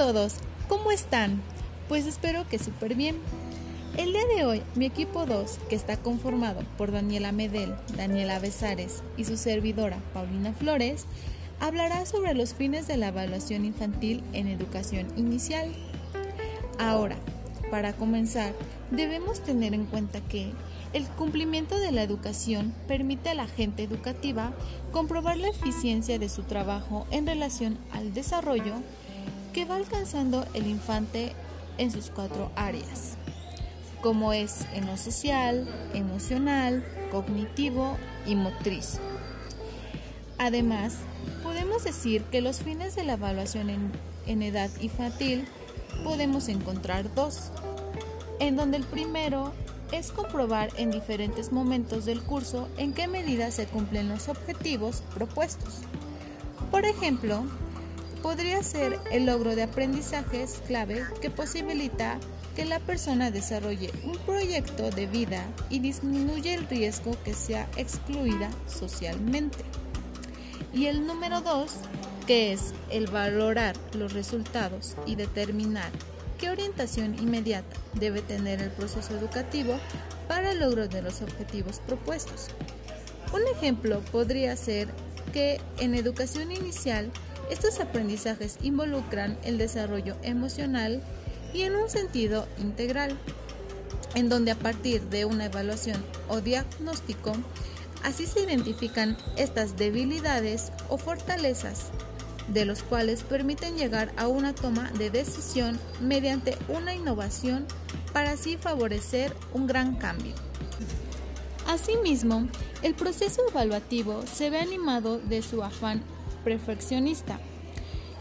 todos, ¿cómo están? Pues espero que súper bien. El día de hoy, mi equipo 2, que está conformado por Daniela Medel, Daniela Besares y su servidora Paulina Flores, hablará sobre los fines de la evaluación infantil en educación inicial. Ahora, para comenzar, debemos tener en cuenta que el cumplimiento de la educación permite a la gente educativa comprobar la eficiencia de su trabajo en relación al desarrollo que va alcanzando el infante en sus cuatro áreas, como es en lo social, emocional, cognitivo y motriz. Además, podemos decir que los fines de la evaluación en, en edad infantil podemos encontrar dos, en donde el primero es comprobar en diferentes momentos del curso en qué medida se cumplen los objetivos propuestos. Por ejemplo, podría ser el logro de aprendizajes clave que posibilita que la persona desarrolle un proyecto de vida y disminuye el riesgo que sea excluida socialmente. Y el número dos, que es el valorar los resultados y determinar qué orientación inmediata debe tener el proceso educativo para el logro de los objetivos propuestos. Un ejemplo podría ser que en educación inicial estos aprendizajes involucran el desarrollo emocional y en un sentido integral, en donde a partir de una evaluación o diagnóstico, así se identifican estas debilidades o fortalezas de los cuales permiten llegar a una toma de decisión mediante una innovación para así favorecer un gran cambio. Asimismo, el proceso evaluativo se ve animado de su afán perfeccionista,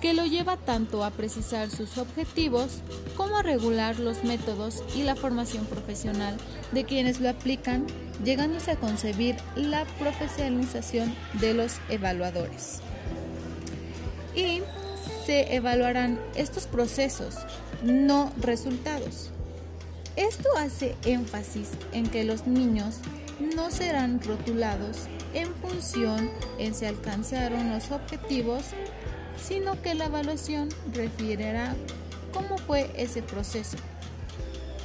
que lo lleva tanto a precisar sus objetivos como a regular los métodos y la formación profesional de quienes lo aplican, llegándose a concebir la profesionalización de los evaluadores y se evaluarán estos procesos, no resultados. Esto hace énfasis en que los niños no serán rotulados en función en si alcanzaron los objetivos, sino que la evaluación referirá cómo fue ese proceso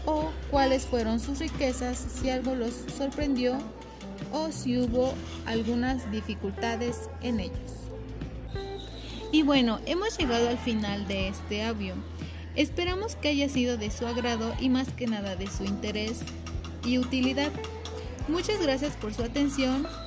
o cuáles fueron sus riquezas, si algo los sorprendió o si hubo algunas dificultades en ellos. Y bueno, hemos llegado al final de este audio. Esperamos que haya sido de su agrado y más que nada de su interés y utilidad. Muchas gracias por su atención